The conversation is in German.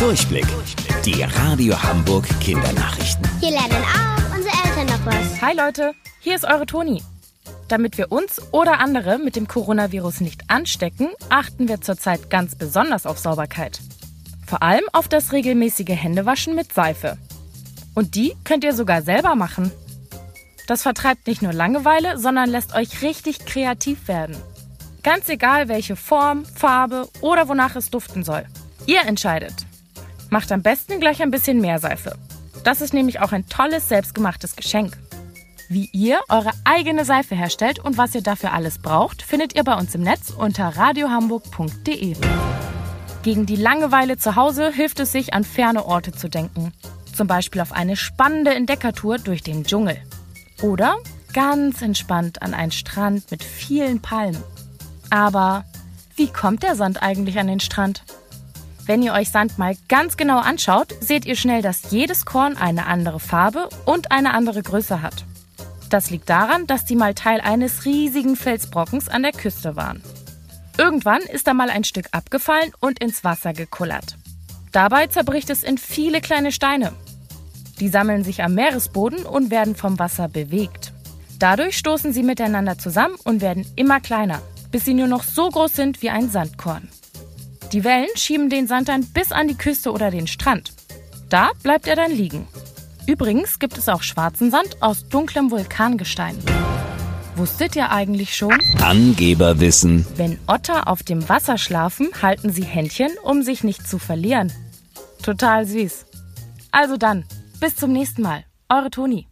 Durchblick. Die Radio Hamburg Kindernachrichten. Hier lernen auch unsere Eltern noch was. Hi Leute, hier ist eure Toni. Damit wir uns oder andere mit dem Coronavirus nicht anstecken, achten wir zurzeit ganz besonders auf Sauberkeit. Vor allem auf das regelmäßige Händewaschen mit Seife. Und die könnt ihr sogar selber machen. Das vertreibt nicht nur Langeweile, sondern lässt euch richtig kreativ werden. Ganz egal welche Form, Farbe oder wonach es duften soll. Ihr entscheidet. Macht am besten gleich ein bisschen mehr Seife. Das ist nämlich auch ein tolles selbstgemachtes Geschenk. Wie ihr eure eigene Seife herstellt und was ihr dafür alles braucht, findet ihr bei uns im Netz unter radiohamburg.de. Gegen die Langeweile zu Hause hilft es sich, an ferne Orte zu denken. Zum Beispiel auf eine spannende Entdeckertour durch den Dschungel. Oder ganz entspannt an einen Strand mit vielen Palmen. Aber wie kommt der Sand eigentlich an den Strand? Wenn ihr euch Sand mal ganz genau anschaut, seht ihr schnell, dass jedes Korn eine andere Farbe und eine andere Größe hat. Das liegt daran, dass die mal Teil eines riesigen Felsbrockens an der Küste waren. Irgendwann ist da mal ein Stück abgefallen und ins Wasser gekullert. Dabei zerbricht es in viele kleine Steine. Die sammeln sich am Meeresboden und werden vom Wasser bewegt. Dadurch stoßen sie miteinander zusammen und werden immer kleiner, bis sie nur noch so groß sind wie ein Sandkorn. Die Wellen schieben den Sand dann bis an die Küste oder den Strand. Da bleibt er dann liegen. Übrigens gibt es auch schwarzen Sand aus dunklem Vulkangestein. Wusstet ihr eigentlich schon? Angeberwissen. Wenn Otter auf dem Wasser schlafen, halten sie Händchen, um sich nicht zu verlieren. Total süß. Also dann, bis zum nächsten Mal. Eure Toni.